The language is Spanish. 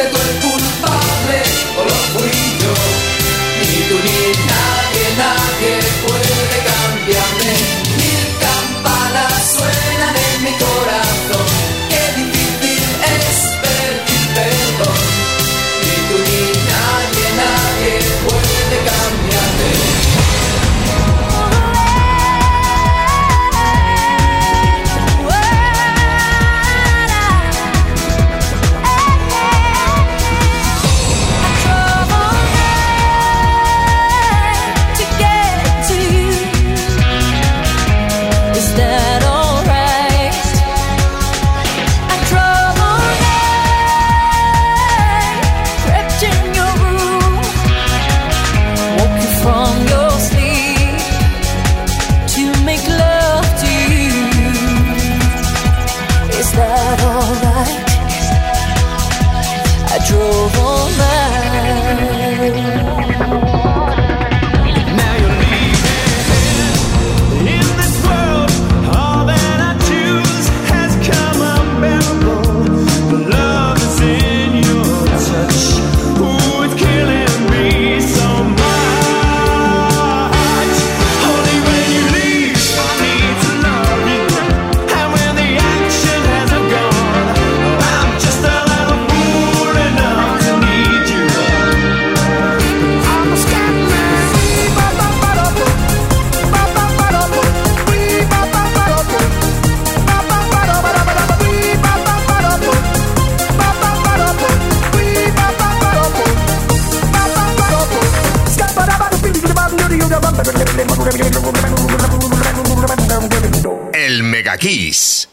se duerme. El Mega Kiss.